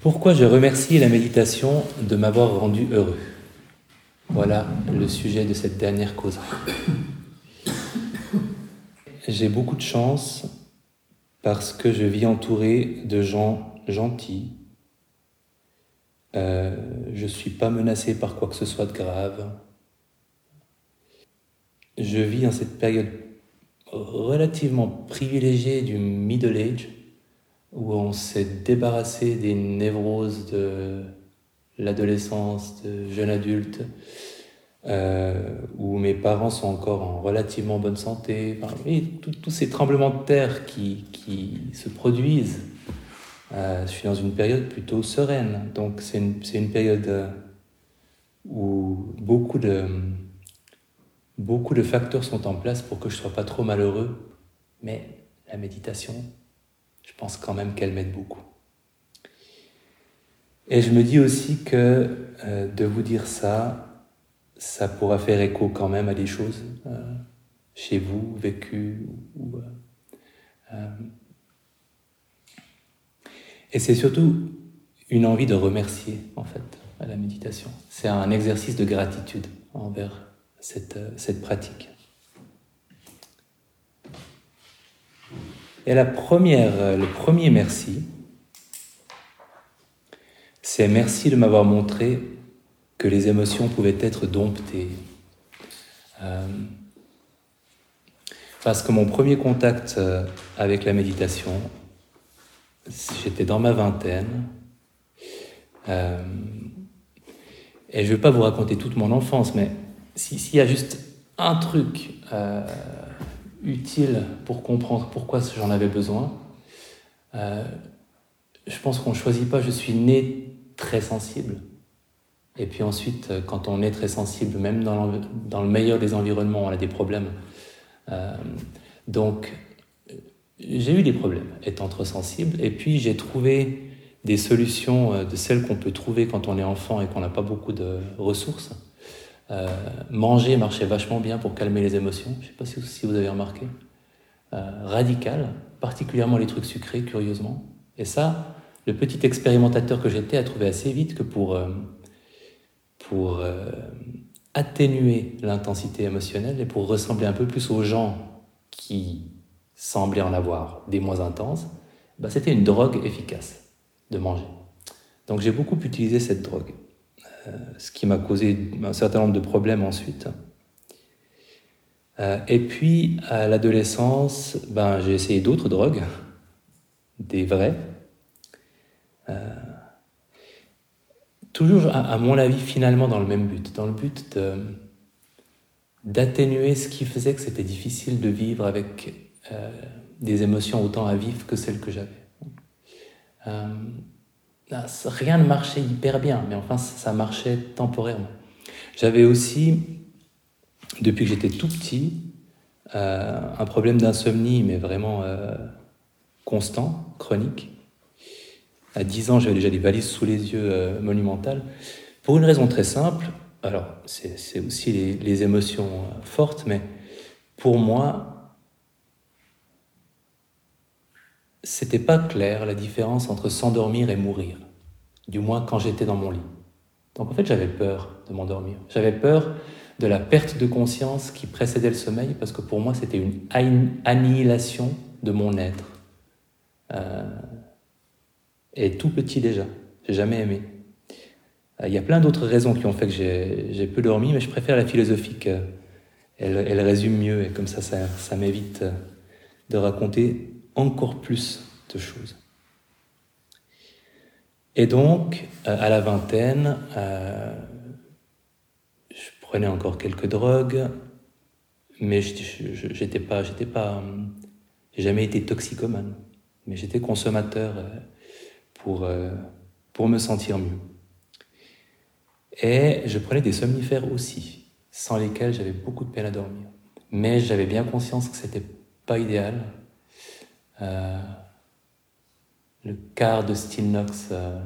Pourquoi je remercie la méditation de m'avoir rendu heureux? Voilà le sujet de cette dernière cause. J'ai beaucoup de chance parce que je vis entouré de gens gentils. Euh, je ne suis pas menacé par quoi que ce soit de grave. Je vis en cette période relativement privilégiée du middle age où on s'est débarrassé des névroses de l'adolescence, de jeune adulte, euh, où mes parents sont encore en relativement bonne santé, tous ces tremblements de terre qui, qui se produisent. Euh, je suis dans une période plutôt sereine, donc c'est une, une, période euh, où beaucoup de, beaucoup de facteurs sont en place pour que je ne sois pas trop malheureux, mais la méditation, pense quand même qu'elle m'aide beaucoup. Et je me dis aussi que euh, de vous dire ça, ça pourra faire écho quand même à des choses euh, chez vous, vécues. Euh, et c'est surtout une envie de remercier, en fait, à la méditation. C'est un exercice de gratitude envers cette pratique. Et la première, euh, le premier merci, c'est merci de m'avoir montré que les émotions pouvaient être domptées. Euh, parce que mon premier contact euh, avec la méditation, j'étais dans ma vingtaine. et je ne vais pas vous raconter toute mon enfance, mais s'il y a juste un truc utile pour comprendre pourquoi j'en avais besoin. Euh, je pense qu'on ne choisit pas, je suis né très sensible. Et puis ensuite, euh, quand on est très sensible, même dans, le meilleur des environnements, on a des problèmes. Euh, donc, j'ai eu des problèmes étant trop sensible. Et puis, j'ai trouvé des solutions de celles qu'on peut trouver quand on est enfant et qu'on n'a pas beaucoup de ressources. Euh, manger marchait vachement bien pour calmer les émotions. Je ne sais pas si, vous avez remarqué. Euh, radical, particulièrement les trucs sucrés, curieusement. Et ça, le petit expérimentateur que j'étais a trouvé assez vite que pour, euh, pour atténuer l'intensité émotionnelle et pour ressembler un peu plus aux gens qui semblaient en avoir des moins intenses, bah, c'était une drogue efficace de manger. Donc j'ai beaucoup utilisé cette drogue. Euh, ce qui m'a causé un certain nombre de problèmes ensuite. Euh, et puis, à l'adolescence, ben, j'ai essayé d'autres drogues, des vraies. Euh, toujours, à, mon avis, finalement dans le même but, dans le but d'atténuer ce qui faisait que c'était difficile de vivre avec des émotions autant à vif que celles que j'avais. Rien ne marchait hyper bien, mais enfin ça marchait temporairement. J'avais aussi, depuis que j'étais tout petit, euh, un problème d'insomnie, mais vraiment euh, constant, chronique. À 10 ans, j'avais déjà des valises sous les yeux euh, monumentales, pour une raison très simple. Alors, c'est aussi les émotions fortes, mais pour moi, c'était pas clair la différence entre s'endormir et mourir, du moins quand j'étais dans mon lit. Donc en fait, j'avais peur de m'endormir. J'avais peur de la perte de conscience qui précédait le sommeil, parce que pour moi, c'était une annihilation de mon être. Euh, et tout petit déjà, j'ai jamais aimé. Euh, il y a plein d'autres raisons qui ont fait que j'ai peu dormi, mais je préfère la philosophique. Elle, résume mieux, et comme ça, ça, ça m'évite de raconter encore plus de choses. Et donc, euh, à la vingtaine, euh, je prenais encore quelques drogues, mais j'étais pas, j'étais pas, j'ai jamais été toxicomane, mais j'étais consommateur euh, pour, pour me sentir mieux. Et je prenais des somnifères aussi, sans lesquels j'avais beaucoup de peine à dormir. Mais j'avais bien conscience que c'était pas idéal euh, le quart de Stilnox euh,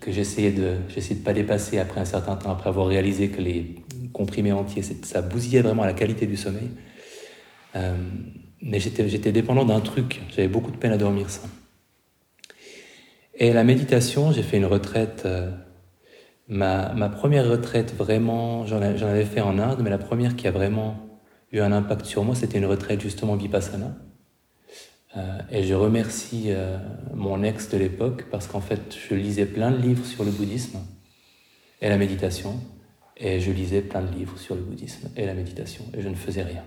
que j'essayais de, de pas dépasser après un certain temps, après avoir réalisé que les comprimés entiers, ça bousillait vraiment la qualité du sommeil. Euh, mais j'étais dépendant d'un truc, j'avais beaucoup de peine à dormir ça. Et la méditation, j'ai fait une retraite. Euh, ma, ma, première retraite, vraiment, j'en avais fait en Inde, mais la première qui a vraiment un impact sur moi, c'était une retraite justement Vipassana. Euh, et je remercie euh, mon ex de l'époque parce qu'en fait, je lisais plein de livres sur le bouddhisme et la méditation. Et je lisais plein de livres sur le bouddhisme et la méditation. Et je ne faisais rien.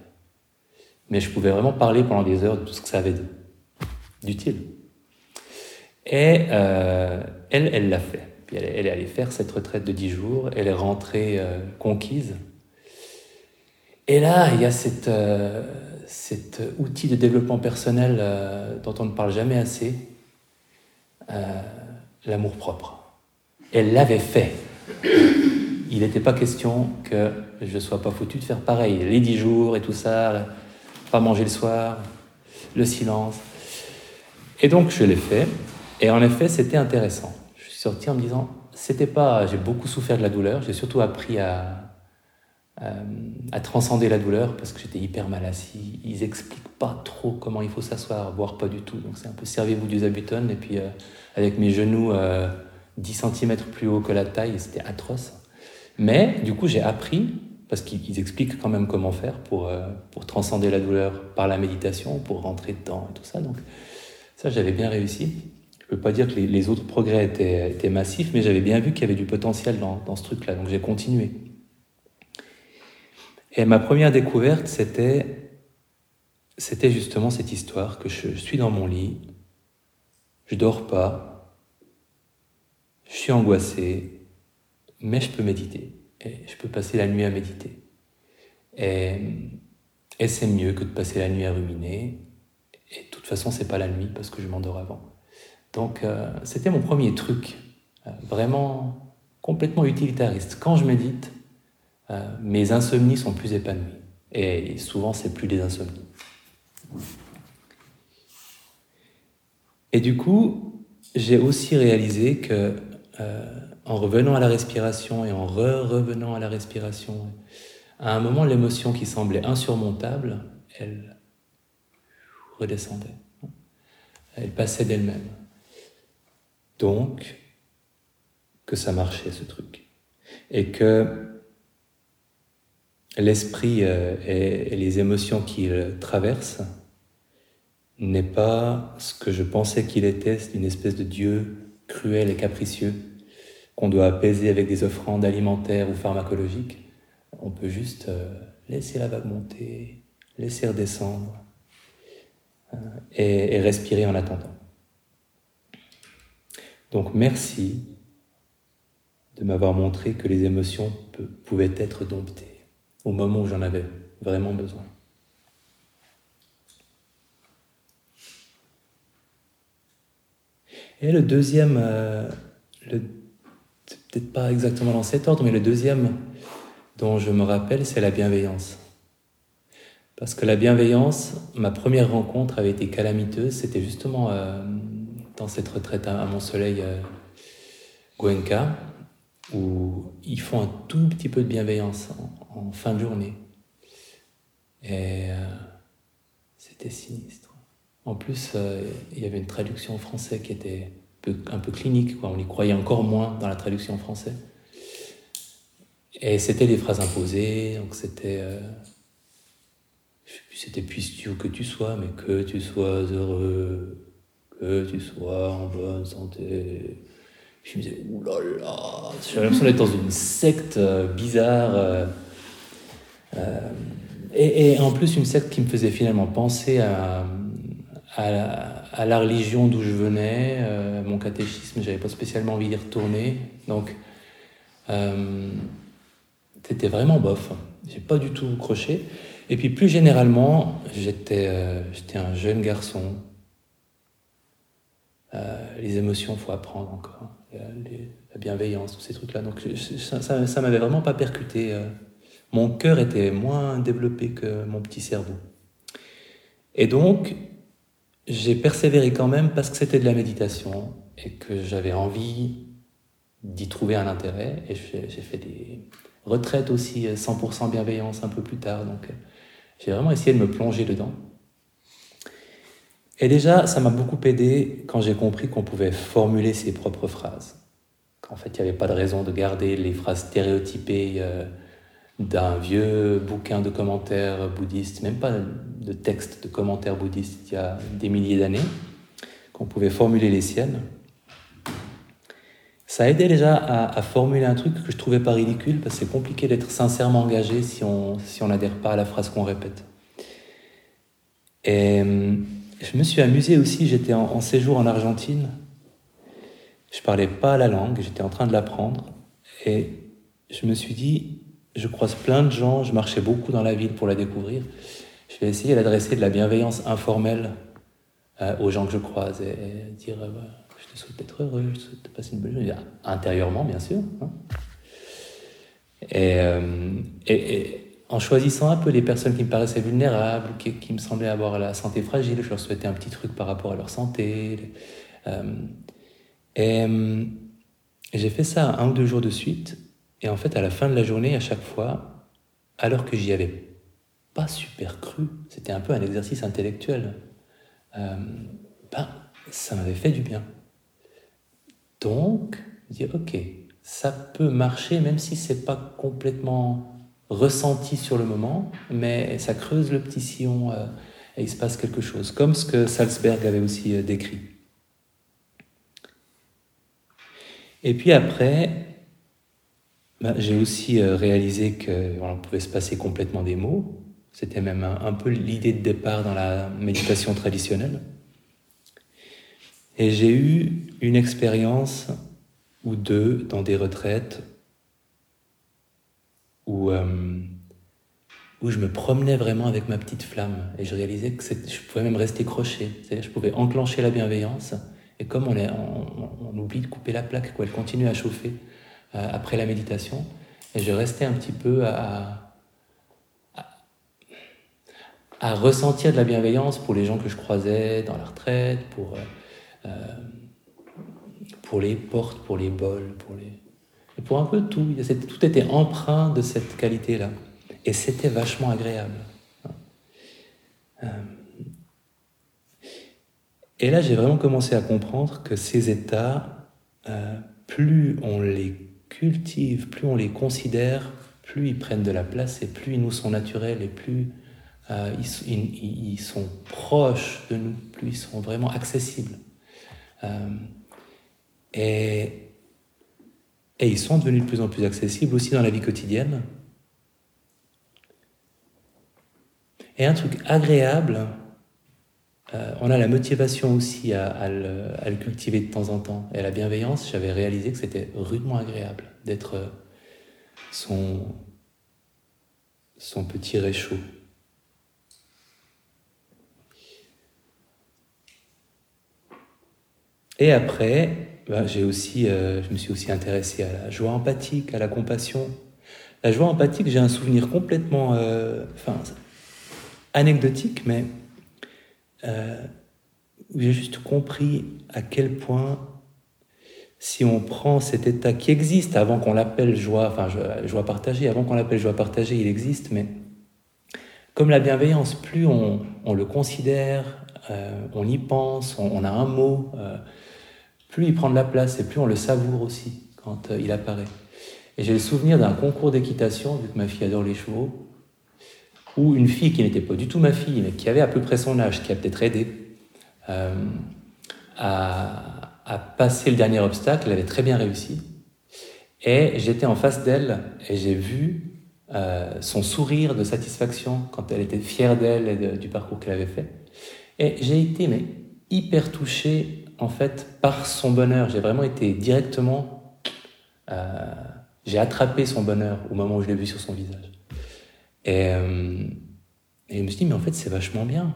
Mais je pouvais vraiment parler pendant des heures de tout ce que ça avait d'utile. Et euh, elle, elle l'a fait. Puis elle, elle, est allée faire cette retraite de 10 jours. Elle est rentrée conquise. Et là, il y a cette cet outil de développement personnel euh, dont on ne parle jamais assez, euh, l'amour propre. Elle l'avait fait. Il n'était pas question que je ne sois pas foutu de faire pareil. Les dix jours et tout ça, pas manger le soir, le silence. Et donc je l'ai fait. Et en effet, c'était intéressant. Je suis sorti en me disant, c'était pas, j'ai beaucoup souffert de la douleur. J'ai surtout appris à, euh, à transcender la douleur parce que j'étais hyper mal assis. Ils expliquent pas trop comment il faut s'asseoir, voire pas du tout. Donc c'est un peu servez-vous du zabuton. Et puis euh, avec mes genoux 10 euh, cm plus haut que la taille, c'était atroce. Mais du coup, j'ai appris, parce qu'ils expliquent quand même comment faire pour, pour transcender la douleur par la méditation, pour rentrer dedans et tout ça. Donc ça, j'avais bien réussi. Je peux pas dire que les, autres progrès étaient, massifs, mais j'avais bien vu qu'il y avait du potentiel dans ce truc-là. Donc j'ai continué. Et ma première découverte, c'était, c'était justement cette histoire que je, suis dans mon lit, je dors pas, je suis angoissé, mais je peux méditer. Et je peux passer la nuit à méditer. Et, c'est mieux que de passer la nuit à ruminer. Et de toute façon, c'est pas la nuit parce que je m'endors avant. Donc, euh, c'était mon premier truc, euh, vraiment complètement utilitariste. Quand je médite, euh, mes insomnies sont plus épanouies. Et souvent, c'est plus des insomnies. Et du coup, j'ai aussi réalisé que euh, en revenant à la respiration et en revenant à la respiration, à un moment, l'émotion qui semblait insurmontable, elle redescendait. Elle passait d'elle-même. Donc, que ça marchait ce truc. Et que l'esprit euh, et, les émotions qu'il traverse n'est pas ce que je pensais qu'il était, une espèce de Dieu cruel et capricieux qu'on doit apaiser avec des offrandes alimentaires ou pharmacologiques. On peut juste euh, laisser la vague monter, laisser redescendre euh, et, respirer en attendant. Donc merci de m'avoir montré que les émotions pouvaient être domptées au moment où j'en avais vraiment besoin. Et le deuxième, euh, peut-être pas exactement dans cet ordre, mais le deuxième dont je me rappelle, c'est la bienveillance. Parce que la bienveillance, ma première rencontre avait été calamiteuse. C'était justement euh, dans cette retraite à, Mon Soleil, euh, Goenka, où ils font un tout petit peu de bienveillance en, fin de journée. Et euh, c'était sinistre. En plus, euh, il y avait une traduction en français qui était un peu, clinique, on y croyait encore moins dans la traduction en français. Et c'était des phrases imposées, donc c'était. Euh, c'était puisses-tu que tu sois, mais que tu sois heureux, que tu sois en bonne santé, je me disais, oulala, j'avais l'impression d'être dans une secte euh, bizarre. Euh, euh, et, en plus, une secte qui me faisait finalement penser à, à, la, religion d'où je venais, mon catéchisme, j'avais pas spécialement envie d'y retourner. Donc, c'était vraiment bof. J'ai pas du tout croché. Et puis, plus généralement, j'étais un jeune garçon. les émotions, faut apprendre encore la bienveillance, tous ces trucs-là. Donc ça, ça, m'avait vraiment pas percuté. Euh. Mon cœur était moins développé que mon petit cerveau. Et donc, j'ai persévéré quand même parce que c'était de la méditation et que j'avais envie d'y trouver un intérêt. Et j'ai fait des retraites aussi 100% bienveillance un peu plus tard. Donc, j'ai vraiment essayé de me plonger dedans. Et déjà, ça m'a beaucoup aidé quand j'ai compris qu'on pouvait formuler ses propres phrases. Qu'en fait, il n'y avait pas de raison de garder les phrases stéréotypées euh, d'un vieux bouquin de commentaires bouddhistes, même pas de texte de commentaires bouddhistes il y a des milliers d'années, qu'on pouvait formuler les siennes. Ça a aidé déjà à, formuler un truc que je trouvais pas ridicule, parce que c'est compliqué d'être sincèrement engagé si on si n'adhère pas à la phrase qu'on répète. Et hum, je me suis amusé aussi, j'étais en, séjour en Argentine. Je parlais pas la langue, j'étais en train de l'apprendre. Et je me suis dit, je croise plein de gens, je marchais beaucoup dans la ville pour la découvrir. Je vais essayer d'adresser de la bienveillance informelle euh, aux gens que je croise et, dire euh, je te souhaite d'être heureux, je te souhaite passer une bonne journée. Intérieurement, bien sûr. Hein. Euh, et, et en choisissant un peu les personnes qui me paraissaient vulnérables, qui, me semblaient avoir la santé fragile, je leur souhaitais un petit truc par rapport à leur santé. Euh, euh, et j'ai fait ça un ou deux jours de suite. Et en fait, à la fin de la journée, à chaque fois, alors que j'y avais pas super cru, c'était un peu un exercice intellectuel, euh, ben, ça m'avait fait du bien. Donc, je dis, ok, ça peut marcher même si c'est pas complètement ressenti sur le moment, mais ça creuse le petit sillon euh, et il se passe quelque chose, comme ce que Salzberg avait aussi euh, décrit. Et puis après, bah, j'ai aussi euh, réalisé qu'on pouvait se passer complètement des mots. C'était même un, peu l'idée de départ dans la méditation traditionnelle. Et j'ai eu une expérience ou deux dans des retraites où, euh, où je me promenais vraiment avec ma petite flamme et je réalisais que je pouvais même rester croché. Je pouvais enclencher la bienveillance et comme on, oublie de couper la plaque, quoi, elle continue à chauffer euh, après la méditation. Et je restais un petit peu à, à, ressentir de la bienveillance pour les gens que je croisais dans la retraite, pour, euh, pour les portes, pour les bols, pour les pour un peu tout. Tout était empreint de cette qualité-là. Et c'était vachement agréable. Euh, et là, j'ai vraiment commencé à comprendre que ces états, euh, plus on les cultive, plus on les considère, plus ils prennent de la place et plus ils nous sont naturels et plus euh, ils, sont proches de nous, plus ils sont vraiment accessibles. et et ils sont devenus de plus en plus accessibles aussi dans la vie quotidienne. Et un truc agréable, euh, on a la motivation aussi à, le, cultiver de temps en temps. Et la bienveillance, j'avais réalisé que c'était rudement agréable d'être euh, son, petit réchaud. Et après, j'ai aussi, euh, je me suis aussi intéressé à la joie empathique, à la compassion. La joie empathique, j'ai un souvenir complètement, euh, enfin, anecdotique, mais euh, j'ai juste compris à quel point, si on prend cet état qui existe avant qu'on l'appelle joie, enfin joie partagée, avant qu'on l'appelle joie partagée, il existe, mais comme la bienveillance, plus on, le considère, on y pense, on a un mot plus il prend de la place et plus on le savoure aussi quand euh, il apparaît. Et j'ai le souvenir d'un concours d'équitation, vu que ma fille adore les chevaux, où une fille qui n'était pas du tout ma fille, mais qui avait à peu près son âge, qui a peut-être aidé, euh, a, passé le dernier obstacle, elle avait très bien réussi. Et j'étais en face d'elle et j'ai vu euh, son sourire de satisfaction quand elle était fière d'elle et du parcours qu'elle avait fait. Et j'ai été mais, hyper touché en fait, par son bonheur. J'ai vraiment été directement. Euh, j'ai attrapé son bonheur au moment où je l'ai vu sur son visage. Et, euh, je me suis dit, mais en fait, c'est vachement bien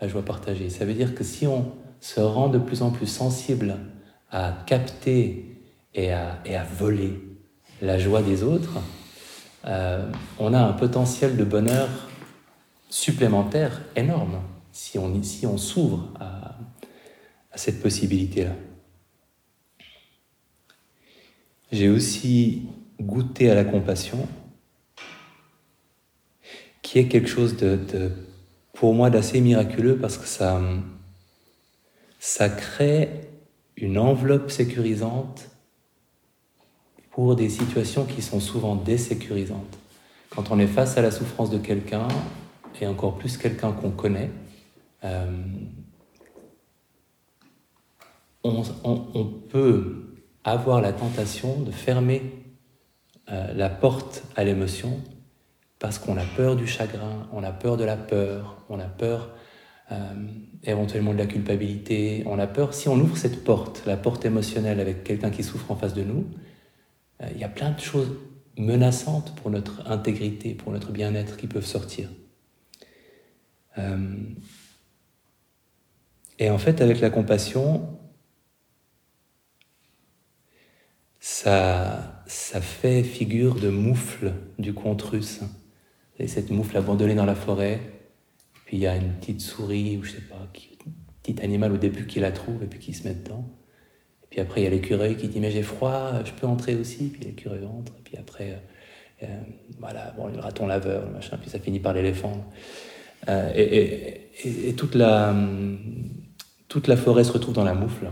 la joie partagée. Ça veut dire que si on se rend de plus en plus sensible à capter et à, et à voler la joie des autres, euh, on a un potentiel de bonheur supplémentaire énorme si on, si on s'ouvre à, à cette possibilité-là. J'ai aussi goûté à la compassion, qui est quelque chose de, pour moi d'assez miraculeux parce que ça, ça crée une enveloppe sécurisante pour des situations qui sont souvent désécurisantes. Quand on est face à la souffrance de quelqu'un, et encore plus quelqu'un qu'on connaît, euh, on, peut avoir la tentation de fermer euh, la porte à l'émotion parce qu'on a peur du chagrin, on a peur de la peur, on a peur euh, éventuellement de la culpabilité, on a peur, si on ouvre cette porte, la porte émotionnelle avec quelqu'un qui souffre en face de nous, euh, il y a plein de choses menaçantes pour notre intégrité, pour notre bien-être qui peuvent sortir. et en fait, avec la compassion, ça, ça fait figure de moufle du conte russe. Et cette moufle abandonnée dans la forêt, puis il y a une petite souris, ou je sais pas, un petit animal au début qui la trouve et puis qui se met dedans. Et puis après, il y a l'écureuil qui dit Mais j'ai froid, je peux entrer aussi. Puis l'écureuil entre. Et puis après, euh, euh, voilà, bon, le raton laveur, le machin, puis ça finit par l'éléphant. Euh, et, et, toute, la, toute la forêt se retrouve dans la moufle.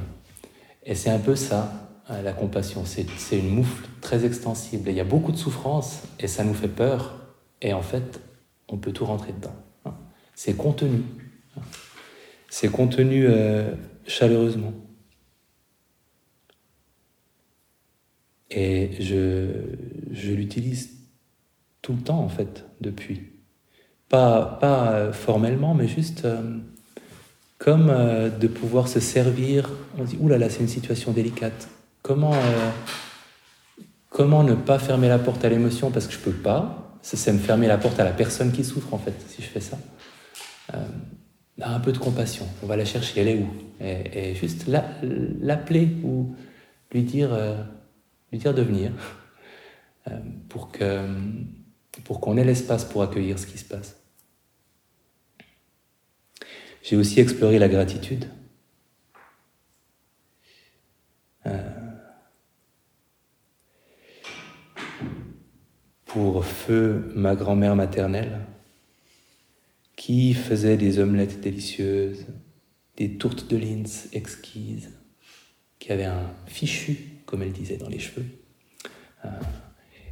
Et c'est un peu ça, la compassion. C'est une moufle très extensible. il y a beaucoup de souffrance et ça nous fait peur. Et en fait, on peut tout rentrer dedans. Hein. C'est contenu. Hein. C'est contenu euh, chaleureusement. Et je, l'utilise tout le temps, en fait, depuis. Pas, pas euh, formellement, mais juste euh, comme de pouvoir se servir. On dit, oulala, c'est une situation délicate. Comment, euh, comment ne pas fermer la porte à l'émotion parce que je peux pas? C'est me fermer la porte à la personne qui souffre en fait, si je fais ça. Euh, un peu de compassion, on va la chercher, elle est où? Et, juste l'appeler ou lui dire, euh, lui dire de venir pour qu'on ait l'espace pour accueillir ce qui se passe. J'ai aussi exploré la gratitude. Pour feu ma grand-mère maternelle, qui faisait des omelettes délicieuses, des tourtes de Linz exquises, qui avait un fichu, comme elle disait, dans les cheveux, euh,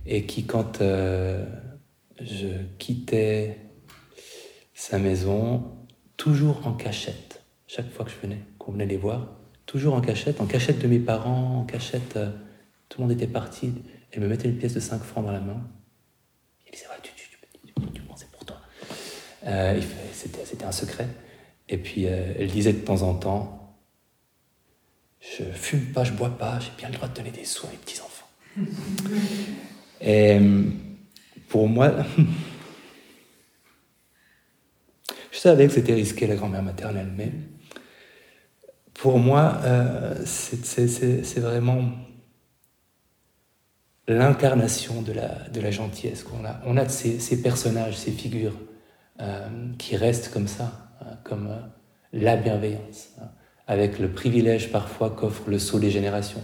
et qui, quand euh, je quittais sa maison, toujours en cachette, chaque fois que je venais, qu'on venait les voir, toujours en cachette, en cachette de mes parents, en cachette, euh, tout le monde était parti, elle me mettait une pièce de 5 francs dans la main, Euh, c'était un secret. Et puis euh, elle disait de temps en temps, je fume pas, je bois pas, j'ai bien le droit de donner des sous à mes petits-enfants. Et pour moi, je savais que c'était risqué la grand-mère maternelle, mais pour moi, euh, c'est vraiment l'incarnation de la, de la gentillesse qu'on a. On a ces, ces personnages, ces figures euh, qui reste comme ça, hein, comme euh, la bienveillance, hein, avec le privilège parfois qu'offre le saut des générations.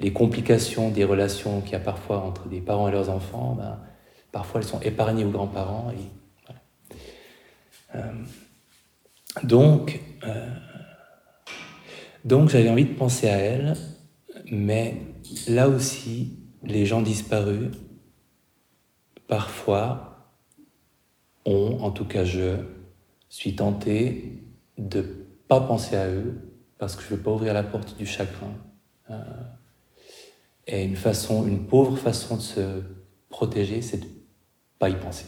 Les complications des relations qu'il y a parfois entre des parents et leurs enfants, ben, parfois elles sont épargnées aux grands-parents. Euh, donc, donc j'avais envie de penser à elle, mais là aussi, les gens disparus, parfois, en tout cas je, suis tenté de pas penser à eux parce que je veux pas ouvrir la porte du chagrin. Euh, et une façon, une pauvre façon de se protéger, c'est de pas y penser.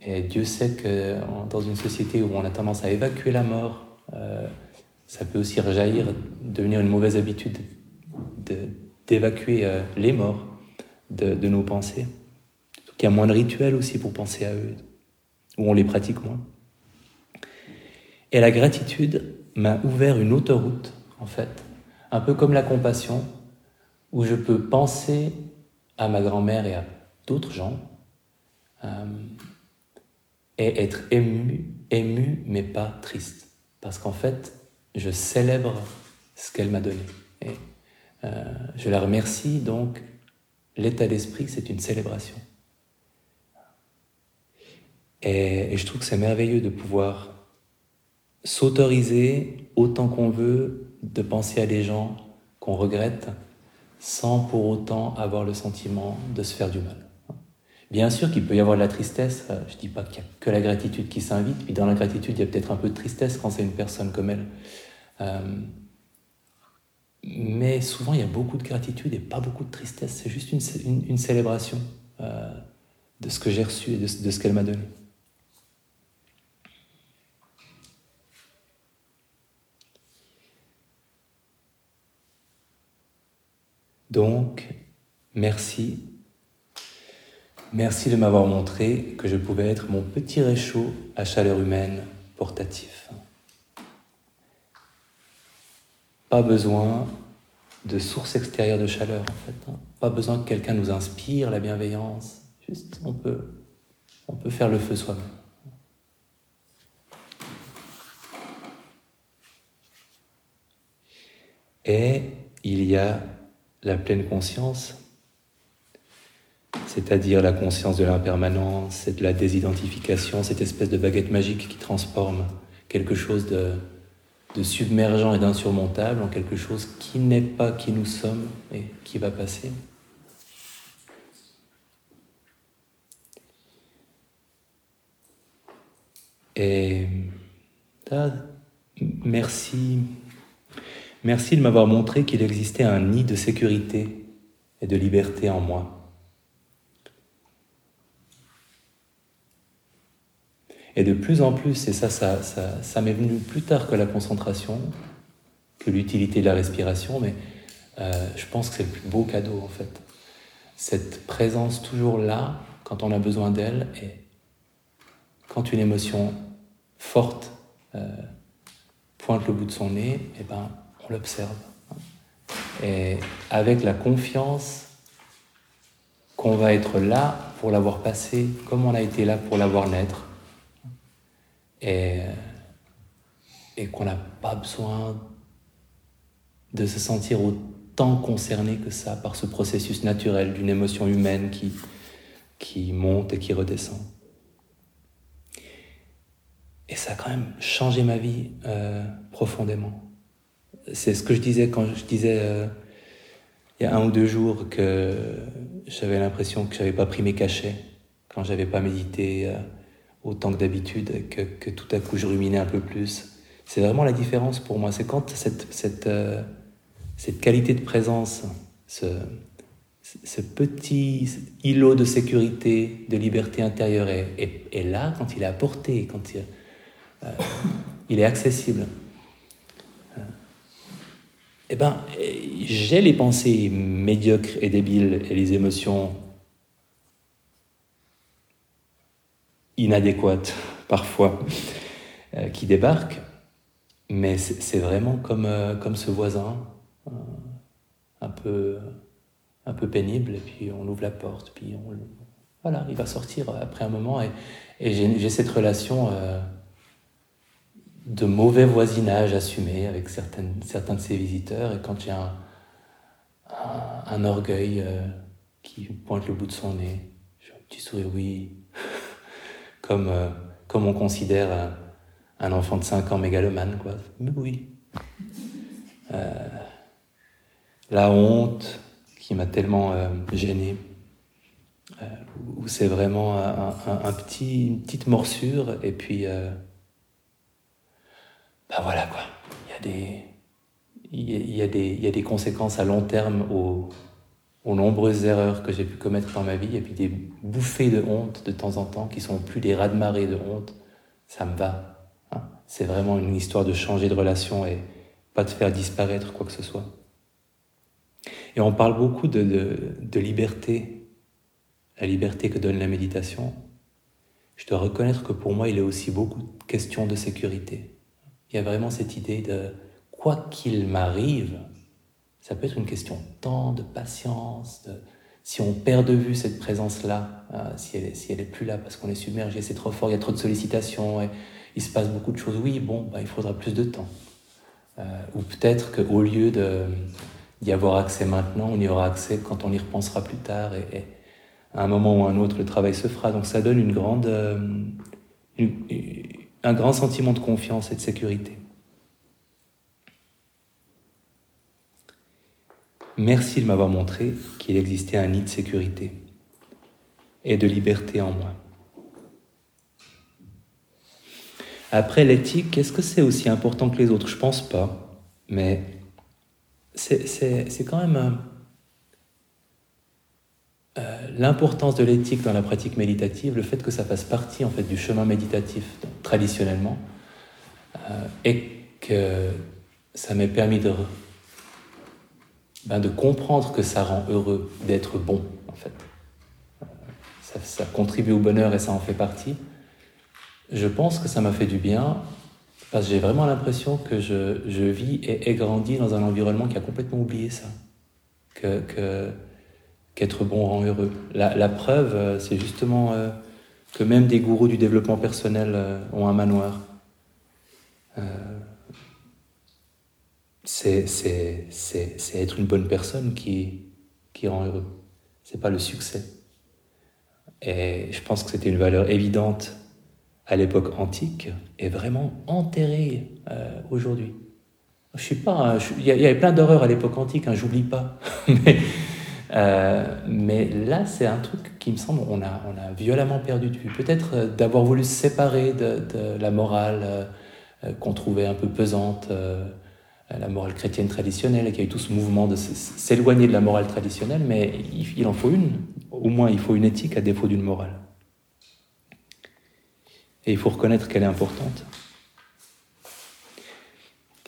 Et Dieu sait que dans une société où on a tendance à évacuer la mort, euh, ça peut aussi rejaillir, devenir une mauvaise habitude d'évacuer euh, les morts de nos pensées. Il y a moins de rituels aussi pour penser à eux, où on les pratique moins. Et la gratitude m'a ouvert une autoroute, en fait, un peu comme la compassion, où je peux penser à ma grand-mère et à d'autres gens, euh, et être ému, ému, mais pas triste. Parce qu'en fait, je célèbre ce qu'elle m'a donné. Euh, je la remercie, donc l'état d'esprit, c'est une célébration. Et, je trouve que c'est merveilleux de pouvoir s'autoriser autant qu'on veut de penser à des gens qu'on regrette sans pour autant avoir le sentiment de se faire du mal. Bien sûr qu'il peut y avoir de la tristesse, euh, je ne dis pas qu'il n'y a que la gratitude qui s'invite, puis dans la gratitude il y a peut-être un peu de tristesse quand c'est une personne comme elle. Euh, mais souvent il y a beaucoup de gratitude et pas beaucoup de tristesse, c'est juste une, célébration euh, de ce que j'ai reçu et de ce qu'elle m'a donné. Donc, merci. Merci de m'avoir montré que je pouvais être mon petit réchaud à chaleur humaine portatif. Pas besoin de source extérieure de chaleur, en fait. Hein. Pas besoin que quelqu'un nous inspire la bienveillance. Juste, on peut, on peut faire le feu soi-même. Et il y a la pleine conscience, c'est-à-dire la conscience de l'impermanence et de la désidentification, cette espèce de baguette magique qui transforme quelque chose de, submergent et d'insurmontable en quelque chose qui n'est pas qui nous sommes et qui va passer. Et merci Merci de m'avoir montré qu'il existait un nid de sécurité et de liberté en moi. Et de plus en plus, et ça, ça, ça, m'est venu plus tard que la concentration, que l'utilité de la respiration, mais euh, je pense que c'est le plus beau cadeau en fait. Cette présence toujours là quand on a besoin d'elle et quand une émotion forte euh, pointe le bout de son nez, et eh ben, l'observe. Et avec la confiance qu'on va être là pour l'avoir passé, comme on a été là pour l'avoir naître. Et, et qu'on n'a pas besoin de se sentir autant concerné que ça par ce processus naturel d'une émotion humaine qui, qui monte et qui redescend. Et ça a quand même changé ma vie euh, profondément c'est ce que je disais quand je disais euh, il y a un ou deux jours que j'avais l'impression que j'avais pas pris mes cachets quand j'avais pas médité euh, autant que d'habitude, que, tout à coup je ruminais un peu plus. C'est vraiment la différence pour moi. C'est quand cette, cette, euh, cette qualité de présence, ce, ce petit îlot de sécurité, de liberté intérieure est, est, là, quand il est apporté, quand il, il est accessible eh ben, j'ai les pensées médiocres et débiles et les émotions inadéquates parfois euh, qui débarquent, mais c'est vraiment comme, euh, comme ce voisin, euh, un, peu, un peu pénible, et puis on ouvre la porte, puis voilà, il va sortir après un moment, et j'ai cette relation de mauvais voisinage assumé avec certains de ses visiteurs. Et quand j'ai un, un, orgueil euh, qui pointe le bout de son nez, un petit sourire, oui. comme, euh, comme on considère un, enfant de 5 ans mégalomane, quoi. Mais oui. Euh, la honte qui m'a tellement gêné, où c'est vraiment un, petit, une petite morsure, et puis ben voilà quoi. Il y a des, il y a, des, il y a des conséquences à long terme aux, nombreuses erreurs que j'ai pu commettre dans ma vie, et puis des bouffées de honte de temps en temps qui sont plus des raz-de-marée de honte. Ça me va. Hein. C'est vraiment une histoire de changer de relation et pas de faire disparaître quoi que ce soit. Et on parle beaucoup de, de, de liberté, la liberté que donne la méditation. Je dois reconnaître que pour moi, il est aussi beaucoup question de sécurité. Il y a vraiment cette idée de quoi qu'il m'arrive, ça peut être une question de temps, de patience, si on perd de vue cette présence-là, euh, si, elle si elle plus là parce qu'on est submergé, c'est trop fort, il y a trop de sollicitations, il se passe beaucoup de choses, oui, bon, bah, il faudra plus de temps. Euh, ou peut-être qu'au lieu d'y avoir accès maintenant, on y aura accès quand on y repensera plus tard, et, à un moment ou à un autre, le travail se fera. Donc ça donne une grande, euh, un grand sentiment de confiance et de sécurité. Merci de m'avoir montré qu'il existait un nid de sécurité et de liberté en moi. Après l'éthique, est-ce que c'est aussi important que les autres? Je pense pas, mais c'est quand même euh, l'importance de l'éthique dans la pratique méditative, le fait que ça fasse partie en fait du chemin méditatif traditionnellement, euh, et que ça m'ait permis de ben, de comprendre que ça rend heureux d'être bon, en fait. Ça, ça, contribue au bonheur et ça en fait partie. Je pense que ça m'a fait du bien parce que j'ai vraiment l'impression que je, je, vis et ai grandi dans un environnement qui a complètement oublié ça. Que, que, qu'être bon rend heureux. La, preuve, euh, c'est justement euh, que même des gourous du développement personnel euh, ont un manoir. C'est être une bonne personne qui, qui rend heureux. C'est pas le succès. Et je pense que c'était une valeur évidente à l'époque antique et vraiment enterrée aujourd'hui. Je suis pas. Il y, avait plein d'horreurs à l'époque antique, hein, j'oublie pas. euh, mais là, c'est un truc qui me semble, on a, violemment perdu de vue. Peut-être euh, d'avoir voulu se séparer de, la morale euh, qu'on trouvait un peu pesante la morale chrétienne traditionnelle, et qu'il y a eu tout ce mouvement de s'éloigner de la morale traditionnelle, mais il en faut une. Au moins, il faut une éthique à défaut d'une morale. Et il faut reconnaître qu'elle est importante.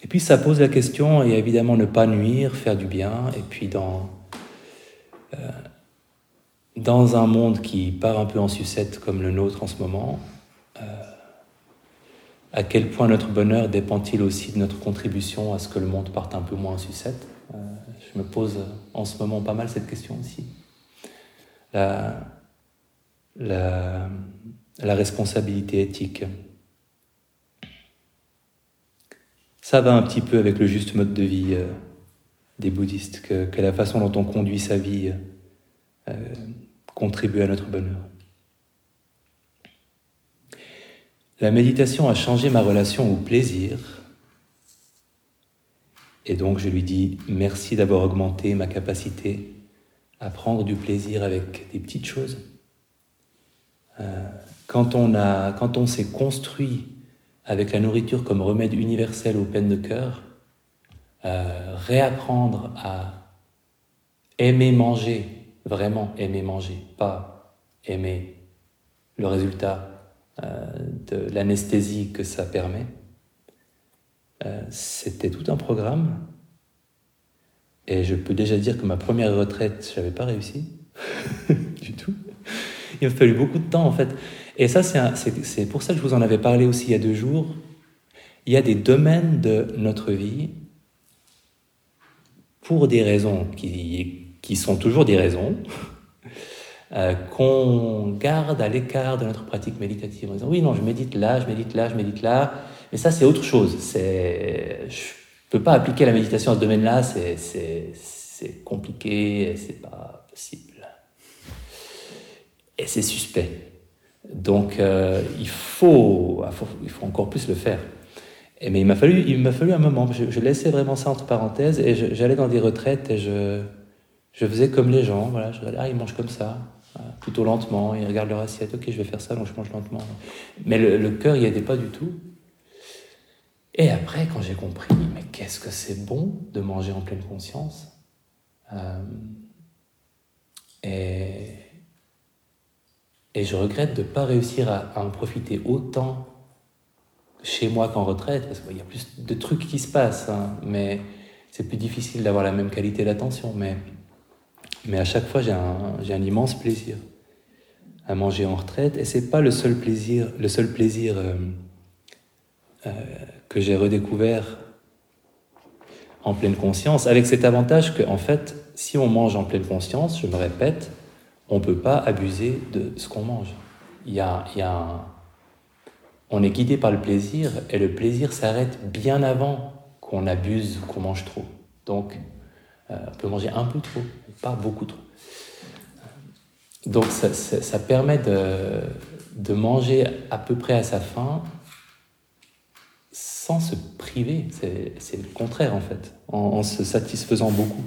Et puis ça pose la question, et évidemment ne pas nuire, faire du bien, et puis dans, dans un monde qui part un peu en sucette comme le nôtre en ce moment, euh, à quel point notre bonheur dépend-il aussi de notre contribution à ce que le monde parte un peu moins en sucette? Euh, Je me pose en ce moment pas mal cette question aussi. La, la, responsabilité éthique. Ça va un petit peu avec le juste mode de vie euh, bouddhistes, que, la façon dont on conduit sa vie euh, contribue à notre bonheur. La méditation a changé ma relation au plaisir. Et donc je lui dis merci d'avoir augmenté ma capacité à prendre du plaisir avec des petites choses. Euh, quand on, quand on s'est construit avec la nourriture comme remède universel aux peines de cœur, euh, réapprendre à aimer manger, vraiment aimer manger, pas aimer le résultat euh, de l'anesthésie que ça permet. Euh, c'était tout un programme. Et je peux déjà dire que ma première retraite, je n'avais pas réussi du tout. Il m'a fallu beaucoup de temps en fait. Et ça, c'est pour ça que je vous en avais parlé aussi il y a deux jours. Il y a des domaines de notre vie, pour des raisons qui, sont toujours des raisons, euh, qu'on garde à l'écart de notre pratique méditative en disant oui, non, je médite là, je médite là, je médite là, mais ça c'est autre chose. Je peux pas appliquer la méditation à ce domaine-là, c'est, c'est, c'est compliqué, c'est pas possible. Et c'est suspect. Donc euh, il, faut, il faut encore plus le faire. Mais il m'a fallu, il m'a fallu un moment. Je, laissais vraiment ça entre parenthèses et j'allais dans des retraites et je, je faisais comme les gens. Voilà, je ah, ils mangent comme ça plutôt lentement, ils regardent leur assiette, ok, je vais faire ça, donc je mange lentement. Mais le, le cœur n'y aidait pas du tout. Et après, quand j'ai compris, mais qu'est-ce que c'est bon de manger en pleine conscience euh, et, et je regrette de ne pas réussir à, en profiter autant chez moi qu'en retraite, parce qu'il y a plus de trucs qui se passent, hein, mais c'est plus difficile d'avoir la même qualité d'attention. Mais mais à chaque fois, j'ai un, un, immense plaisir à manger en retraite. Et c'est pas le seul plaisir, le seul plaisir euh, euh, que j'ai redécouvert en pleine conscience, avec cet avantage que, en fait, si on mange en pleine conscience, je me répète, on peut pas abuser de ce qu'on mange. Il y a, il y a un... On est guidé par le plaisir, et le plaisir s'arrête bien avant qu'on abuse ou qu'on mange trop. Donc, euh, on peut manger un peu trop, pas beaucoup trop. Donc ça, permet de, de, manger à peu près à sa faim sans se priver. C'est le contraire en fait, en, se satisfaisant beaucoup.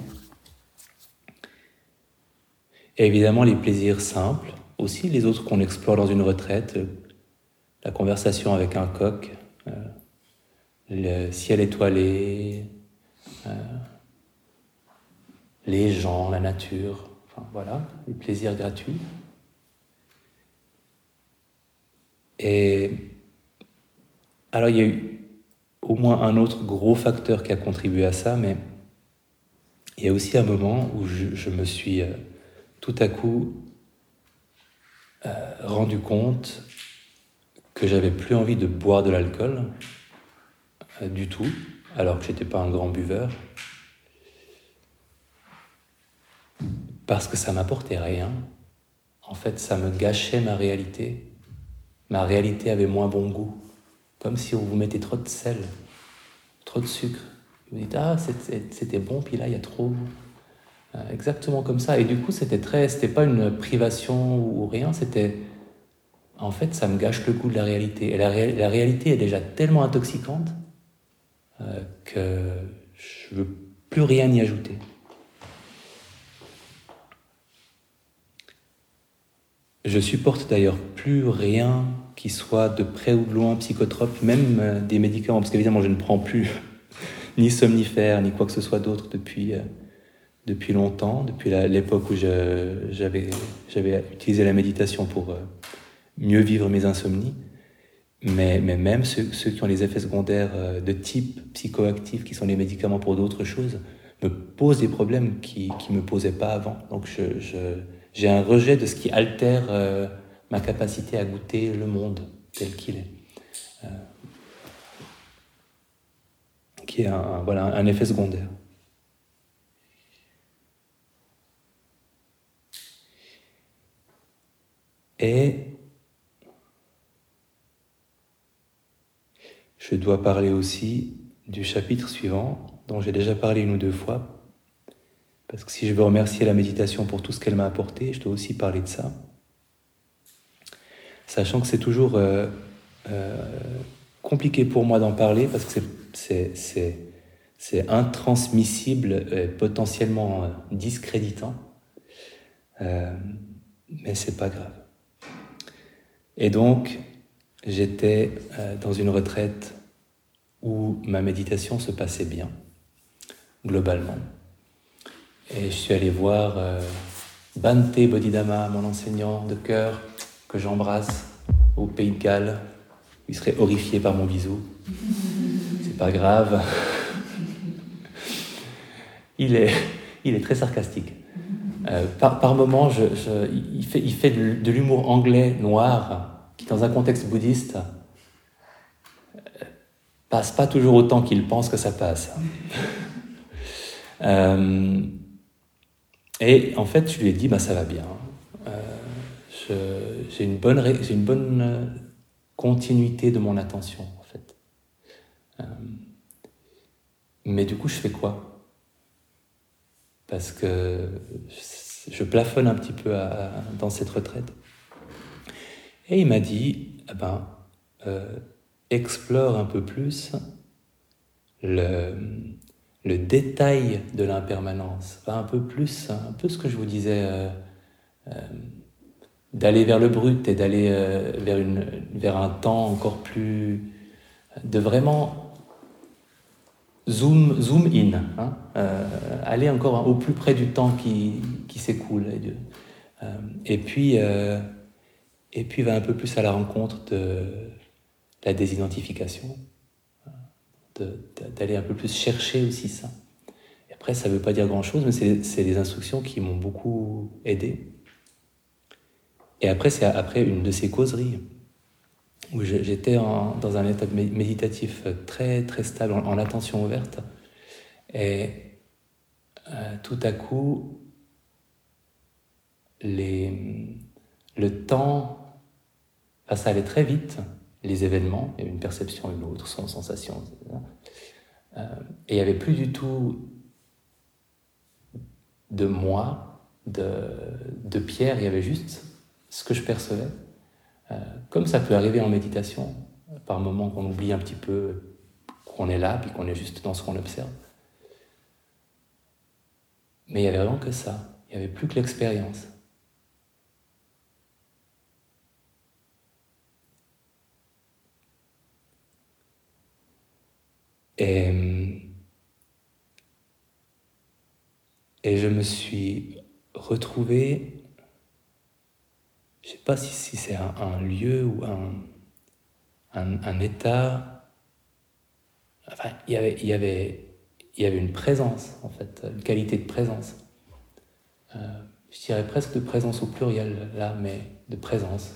Et évidemment les plaisirs simples, aussi les autres qu'on explore dans une retraite, la conversation avec un coq, euh, le ciel étoilé, euh, les gens, la nature, enfin voilà, les plaisirs gratuits. Et alors il y a eu au moins un autre gros facteur qui a contribué à ça, mais il y a aussi un moment où je, me suis euh, tout à coup rendu compte que j'avais plus envie de boire de l'alcool euh, du tout, alors que j'étais pas un grand buveur, parce que ça m'apportait rien. En fait, ça me gâchait ma réalité. Ma réalité avait moins bon goût. Comme si on vous mettait trop de sel, trop de sucre. Vous dites, ah, c'était bon, puis là, il y a trop. Euh, exactement comme ça. Et du coup, c'était très. C'était pas une privation ou rien, c'était. En fait, ça me gâche le goût de la réalité. Et la, réalité est déjà tellement intoxicante euh, que je veux plus rien y ajouter. Je supporte d'ailleurs plus rien qui soit de près ou de loin psychotrope, même euh, des médicaments, parce qu'évidemment je ne prends plus ni somnifères ni quoi que ce soit d'autre depuis, euh, depuis longtemps, depuis l'époque où j'avais utilisé la méditation pour mieux vivre mes insomnies. Mais, mais même ceux, qui ont les effets secondaires de type psychoactif, qui sont les médicaments pour d'autres choses, me posent des problèmes qui ne me posaient pas avant. Donc je, j'ai un rejet de ce qui altère ma capacité à goûter le monde tel qu'il est. Euh, qui est un, voilà, un effet secondaire. Et je dois parler aussi du chapitre suivant, dont j'ai déjà parlé une ou deux fois, parce que si je veux remercier la méditation pour tout ce qu'elle m'a apporté, je dois aussi parler de ça sachant que c'est toujours euh, euh, compliqué pour moi d'en parler parce que c'est intransmissible et potentiellement euh, discréditant. mais c'est pas grave. Et donc, j'étais dans une retraite où ma méditation se passait bien, globalement. Et je suis allé voir Bante Bodhidharma, mon enseignant de cœur, que j'embrasse au Pays de Galles. Il serait horrifié par mon bisou. C'est pas grave. Il est, il est très sarcastique. Euh, par, par moments, il fait, il fait de, l'humour anglais noir qui, dans un contexte bouddhiste, euh, passe pas toujours autant qu'il pense que ça passe. Euh, et en fait, je lui ai dit, bah, ça va bien j'ai une bonne, euh, continuité de mon attention, en fait. Euh, mais du coup, je fais quoi? Parce que je plafonne un petit peu dans cette retraite. Et il m'a dit, eh ben, euh, explore un peu plus le, le détail de l'impermanence. un peu plus, un peu ce que je vous disais d'aller vers le brut et d'aller euh, vers, une, vers un temps encore plus... de vraiment zoom, zoom in, hein, euh, aller encore au plus près du temps qui, qui s'écoule. Euh, et, puis, et puis va un peu plus à la rencontre de la désidentification, d'aller un peu plus chercher aussi ça. Et après, ça ne veut pas dire grand-chose, mais c'est des instructions qui m'ont beaucoup aidé. Et après, c'est après une de ces causeries où j'étais dans un état méditatif très très stable, en, attention ouverte. Et euh, tout à coup, les, le temps, ça allait très vite, les événements, il y avait une perception, une autre, son sensation, euh, et il n'y avait plus du tout de moi, de, de Pierre, il y avait juste ce que je percevais. Euh, comme ça peut arriver en méditation, par moments qu'on oublie un petit peu qu'on est là, puis qu'on est juste dans ce qu'on observe. Mais il n'y avait vraiment que ça. Il n'y avait plus que l'expérience. Et, et je me suis retrouvé, je ne sais pas si, c'est un, lieu ou un, un, état, enfin, il y, avait, il, y avait, y avait une présence, en fait, une qualité de présence. Euh, je dirais presque de présence au pluriel là, mais de présence.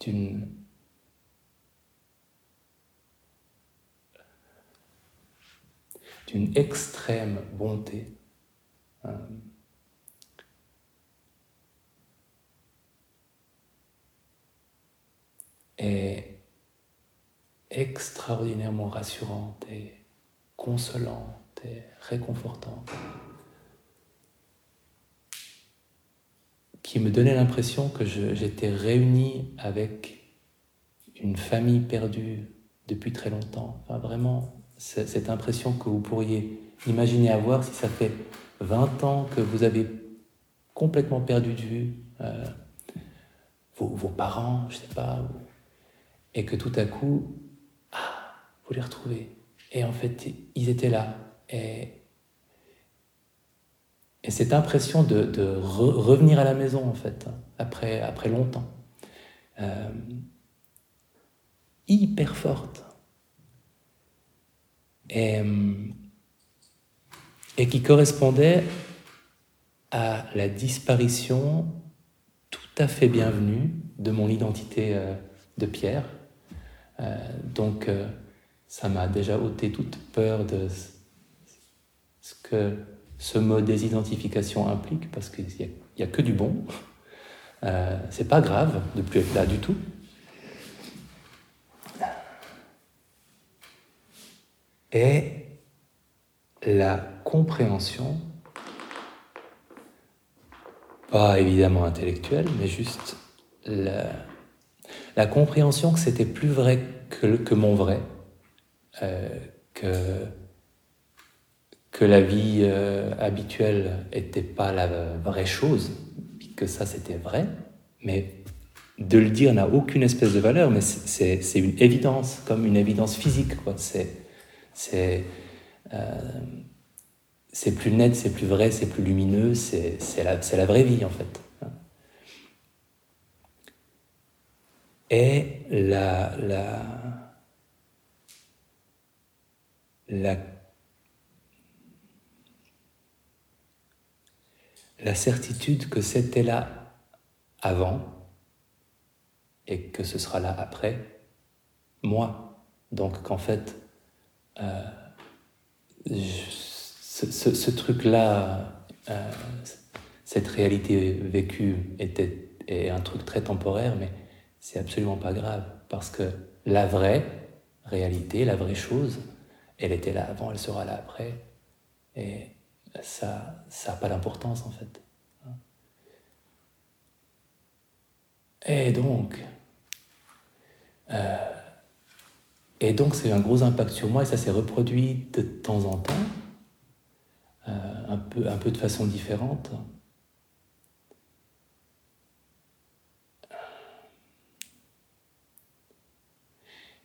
D'une d'une extrême bonté. Euh, est extraordinairement rassurante et consolante et réconfortante, qui me donnait l'impression que j'étais réuni avec une famille perdue depuis très longtemps. Enfin, vraiment, cette impression que vous pourriez imaginer avoir si ça fait 20 ans que vous avez complètement perdu de vue euh, vos, parents, je sais pas, et que tout à coup, ah, vous les retrouvez. Et en fait, ils étaient là. Et, et cette impression de, revenir à la maison, en fait, après, après longtemps, euh, hyper forte et, qui correspondait à la disparition tout à fait bienvenue de mon identité euh, de Pierre. Euh, donc euh, ça m'a déjà ôté toute peur de ce que ce mode désidentification implique, parce qu'il n'y a, que du bon. c'est pas grave de plus être là du tout. Et la compréhension, pas évidemment intellectuelle, mais juste la, compréhension que c'était plus vrai que, mon vrai, euh, que, que la vie euh, habituelle n'était pas la vraie chose, que ça c'était vrai, mais de le dire n'a aucune espèce de valeur, mais c'est une évidence, comme une évidence physique. C'est c'est euh, c'est plus net, c'est plus vrai, c'est plus lumineux, c'est la, la vraie vie en fait. Et la, la, la, la certitude que c'était là avant et que ce sera là après, moi. Donc qu'en fait, euh, ce, truc-là, euh, cette réalité vécue était, est un truc très temporaire, mais c'est absolument pas grave, parce que la vraie réalité, la vraie chose, elle était là avant, elle sera là après, et ça n'a pas d'importance en fait. Et donc, euh, et donc, c'est un gros impact sur moi et ça s'est reproduit de temps en temps, euh, un, peu, un peu de façon différente.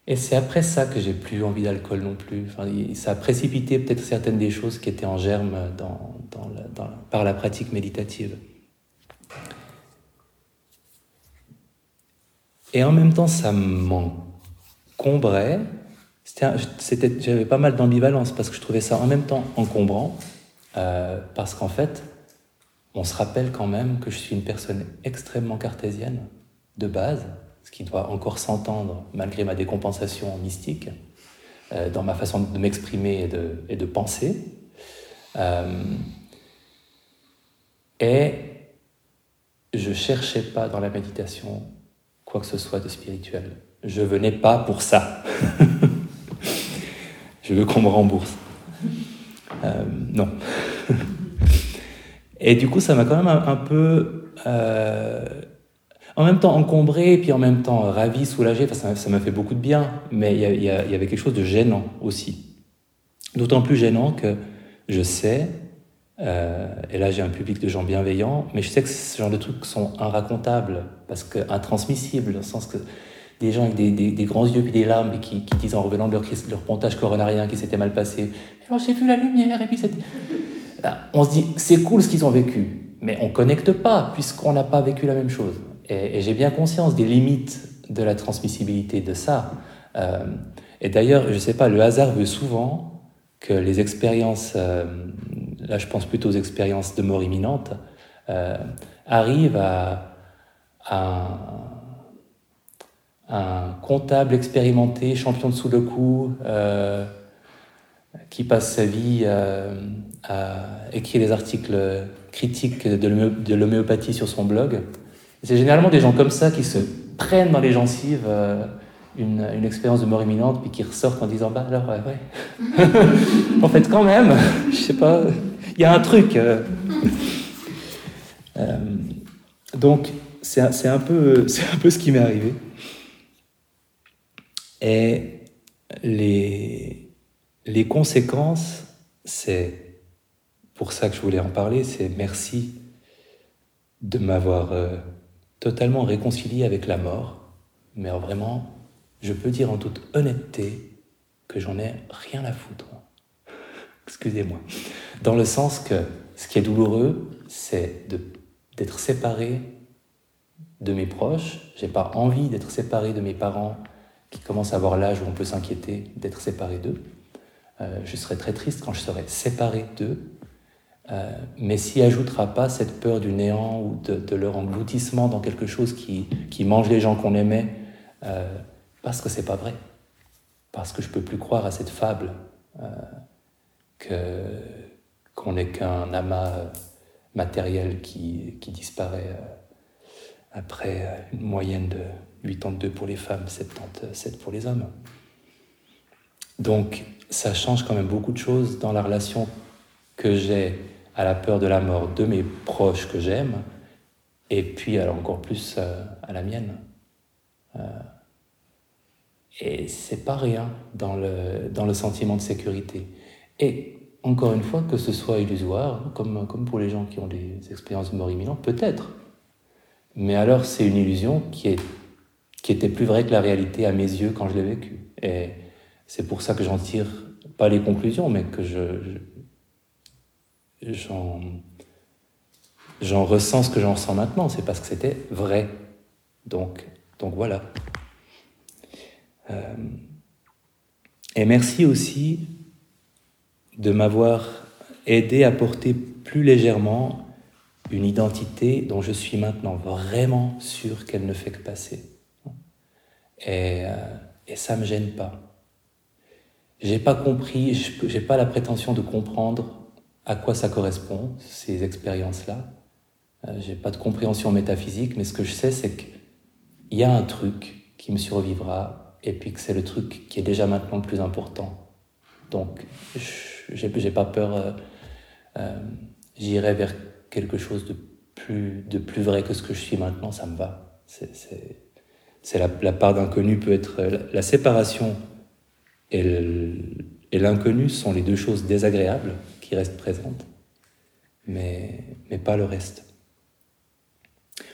Et c'est après ça que j'ai plus envie d'alcool non plus. Enfin, ça a précipité peut-être certaines des choses qui étaient en germe dans, dans par la pratique méditative. Et en même temps, ça me manque combrait. J'avais pas mal d'ambivalence parce que je trouvais ça en même temps encombrant, euh, parce qu'en fait, on se rappelle quand même que je suis une personne extrêmement cartésienne de base, ce qui doit encore s'entendre malgré ma décompensation mystique, euh, dans ma façon de m'exprimer et de, et de, penser. Euh, et je cherchais pas dans la méditation quoi que ce soit de spirituel je venais pas pour ça. je veux qu'on me rembourse. Euh, non. Et du coup, ça m'a quand même un, peu... Euh, en même temps encombré, puis en même temps ravi, soulagé. Enfin, ça, m'a fait beaucoup de bien, mais il y, avait quelque chose de gênant aussi. D'autant plus gênant que je sais, euh, et là j'ai un public de gens bienveillants, mais je sais que ce genre de trucs sont inracontables, parce que intransmissibles, dans le sens que des gens avec des, grands yeux et des larmes et qui, disent en revenant de leur, leur pontage coronarien qui s'était mal passé, alors j'ai vu la lumière, et puis c'était... On se dit, c'est cool ce qu'ils ont vécu, mais on connecte pas, puisqu'on n'a pas vécu la même chose. Et, j'ai bien conscience des limites de la transmissibilité de ça. Euh, et d'ailleurs, je ne sais pas, le hasard veut souvent que les expériences, euh, là je pense plutôt aux expériences de mort imminente, euh, arrivent à, un comptable expérimenté, champion de Sudoku, euh, qui passe sa vie à écrire des articles critiques de l'homéopathie sur son blog, c'est généralement des gens comme ça qui se prennent dans les gencives euh, une, expérience de mort imminente, puis qui ressortent en disant Bah alors, ouais, ouais. en fait, quand même, je sais pas, il y a un truc. Euh. Euh, donc, c'est un, peu, un peu ce qui m'est arrivé. Et les, les conséquences, c'est pour ça que je voulais en parler, c'est merci de m'avoir totalement réconcilié avec la mort, mais vraiment, je peux dire en toute honnêteté que j'en ai rien à foutre. Excusez-moi. Dans le sens que ce qui est douloureux, c'est d'être séparé de mes proches. J'ai pas envie d'être séparé de mes parents qui commencent à avoir l'âge où on peut s'inquiéter d'être séparé d'eux. Euh, je serais très triste quand je serais séparé d'eux euh, mais s'y ajoutera pas cette peur du néant ou de, leur engloutissement dans quelque chose qui, qui mange les gens qu'on aimait, euh, parce que c'est pas vrai, parce que je peux plus croire à cette fable que qu'on n'est qu'un amas matériel qui, qui disparaît après une moyenne de 82 pour les femmes, 77 pour les hommes. Donc ça change quand même beaucoup de choses dans la relation que j'ai à la peur de la mort de mes proches que j'aime, et puis encore plus à la mienne. Et c'est pas rien dans le, dans le sentiment de sécurité. Et encore une fois, que ce soit illusoire, comme, comme pour les gens qui ont des expériences de mort imminente, peut-être. Mais alors c'est une illusion qui, est, qui était plus vraie que la réalité à mes yeux quand je l'ai vécue. Et c'est pour ça que j'en tire pas les conclusions, mais que je j'en ressens ce que j'en ressens maintenant, c'est parce que c'était vrai. Donc, donc voilà. Euh, et merci aussi de m'avoir aidé à porter plus légèrement une identité dont je suis maintenant vraiment sûr qu'elle ne fait que passer. Et, euh, et ça ne me gêne pas. J'ai pas compris, j'ai pas la prétention de comprendre à quoi ça correspond, ces expériences-là. Euh, j'ai pas de compréhension métaphysique, mais ce que je sais, c'est qu'il y a un truc qui me survivra, et puis que c'est le truc qui est déjà maintenant le plus important. Donc, j'ai pas peur, euh, j'irai vers quelque chose de plus, vrai que ce que je suis maintenant, ça me va. La, la, part d'inconnu peut être la, la séparation et l'inconnu sont les deux choses désagréables qui reste présente, mais, mais pas le reste.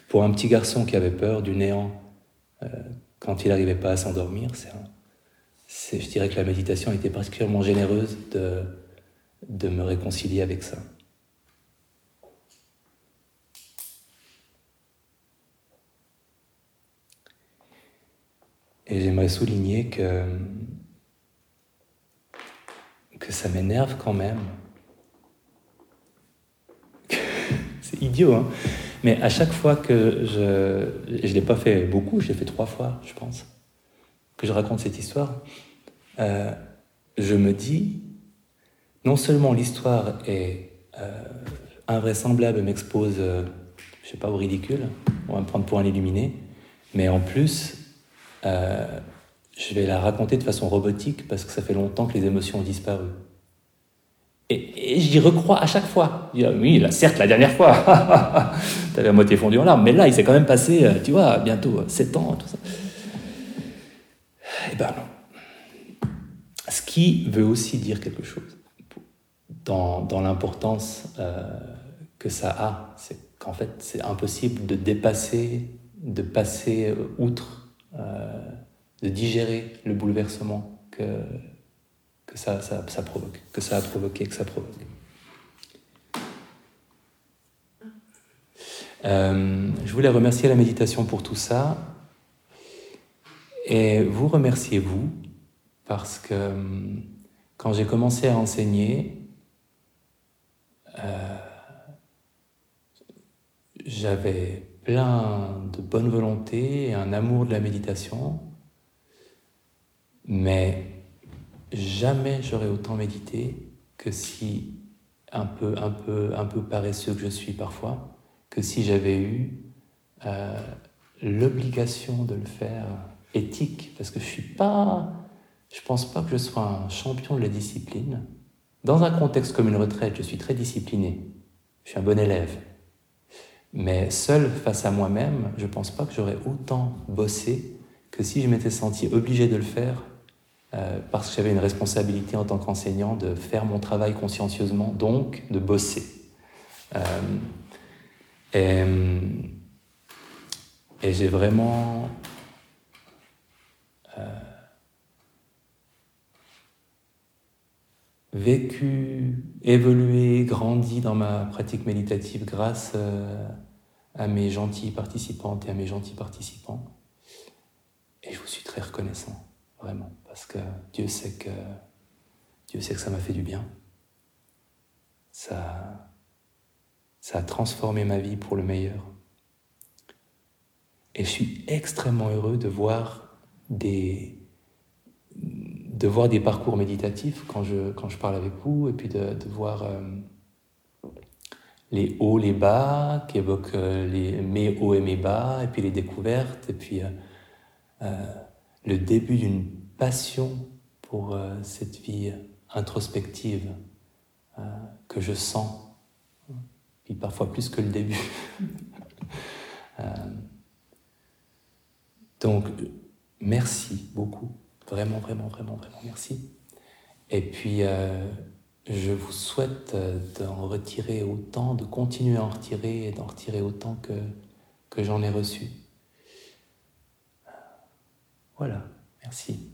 Pour un petit garçon qui avait peur du néant euh, quand il n'arrivait pas à s'endormir, c'est, je dirais que la méditation était particulièrement généreuse de, de me réconcilier avec ça. Et j'aimerais souligner que, que ça m'énerve quand même idiot, hein. mais à chaque fois que je. Je ne l'ai pas fait beaucoup, je l'ai fait trois fois, je pense, que je raconte cette histoire, euh, je me dis, non seulement l'histoire est euh, invraisemblable, m'expose, euh, je sais pas, au ridicule, on va me prendre pour un illuminé, mais en plus, je vais la raconter de façon robotique parce que ça fait longtemps que les émotions ont disparu. Et, j'y recrois à chaque fois. Dis, ah oui, là, certes, la dernière fois, t'avais à moitié fondu en larmes, mais là, il s'est quand même passé, euh, tu vois, bientôt 7 ans, tout ça. Eh ben non. Ce qui veut aussi dire quelque chose dans, l'importance euh, que ça a, c'est qu'en fait, c'est impossible de dépasser, de passer outre, euh, de digérer le bouleversement que, que ça, ça, provoque, que ça a provoqué, que ça provoque. Euh, je voulais remercier la méditation pour tout ça et vous remercier vous parce que euh, quand j'ai commencé à enseigner, euh, j'avais plein de bonne volonté et un amour de la méditation, mais jamais j'aurais autant médité que si, un peu, un, peu, un peu paresseux que je suis parfois, que si j'avais eu euh, l'obligation de le faire éthique, parce que je suis pas, je pense pas que je sois un champion de la discipline. Dans un contexte comme une retraite, je suis très discipliné, je suis un bon élève. Mais seul face à moi-même, je pense pas que j'aurais autant bossé que si je m'étais senti obligé de le faire euh, parce que j'avais une responsabilité en tant qu'enseignant de faire mon travail consciencieusement, donc de bosser. Euh, et, et j'ai vraiment vécu, évolué, grandi dans ma pratique méditative grâce à mes gentilles participantes et à mes gentils participants. Et je vous suis très reconnaissant, vraiment parce que Dieu sait que, Dieu sait que ça m'a fait du bien. Ça, ça a transformé ma vie pour le meilleur. Et je suis extrêmement heureux de voir des, de voir des parcours méditatifs quand je, quand je parle avec vous, et puis de, de voir euh, les hauts, les bas, qui évoquent euh, les, mes hauts et mes bas, et puis les découvertes, et puis euh, le début d'une passion pour cette vie introspective que je sens, puis parfois plus que le début. Donc, merci beaucoup, vraiment, vraiment, vraiment, vraiment, merci. Et puis, je vous souhaite d'en retirer autant, de continuer à en retirer et d'en retirer autant que, que j'en ai reçu. Voilà, merci.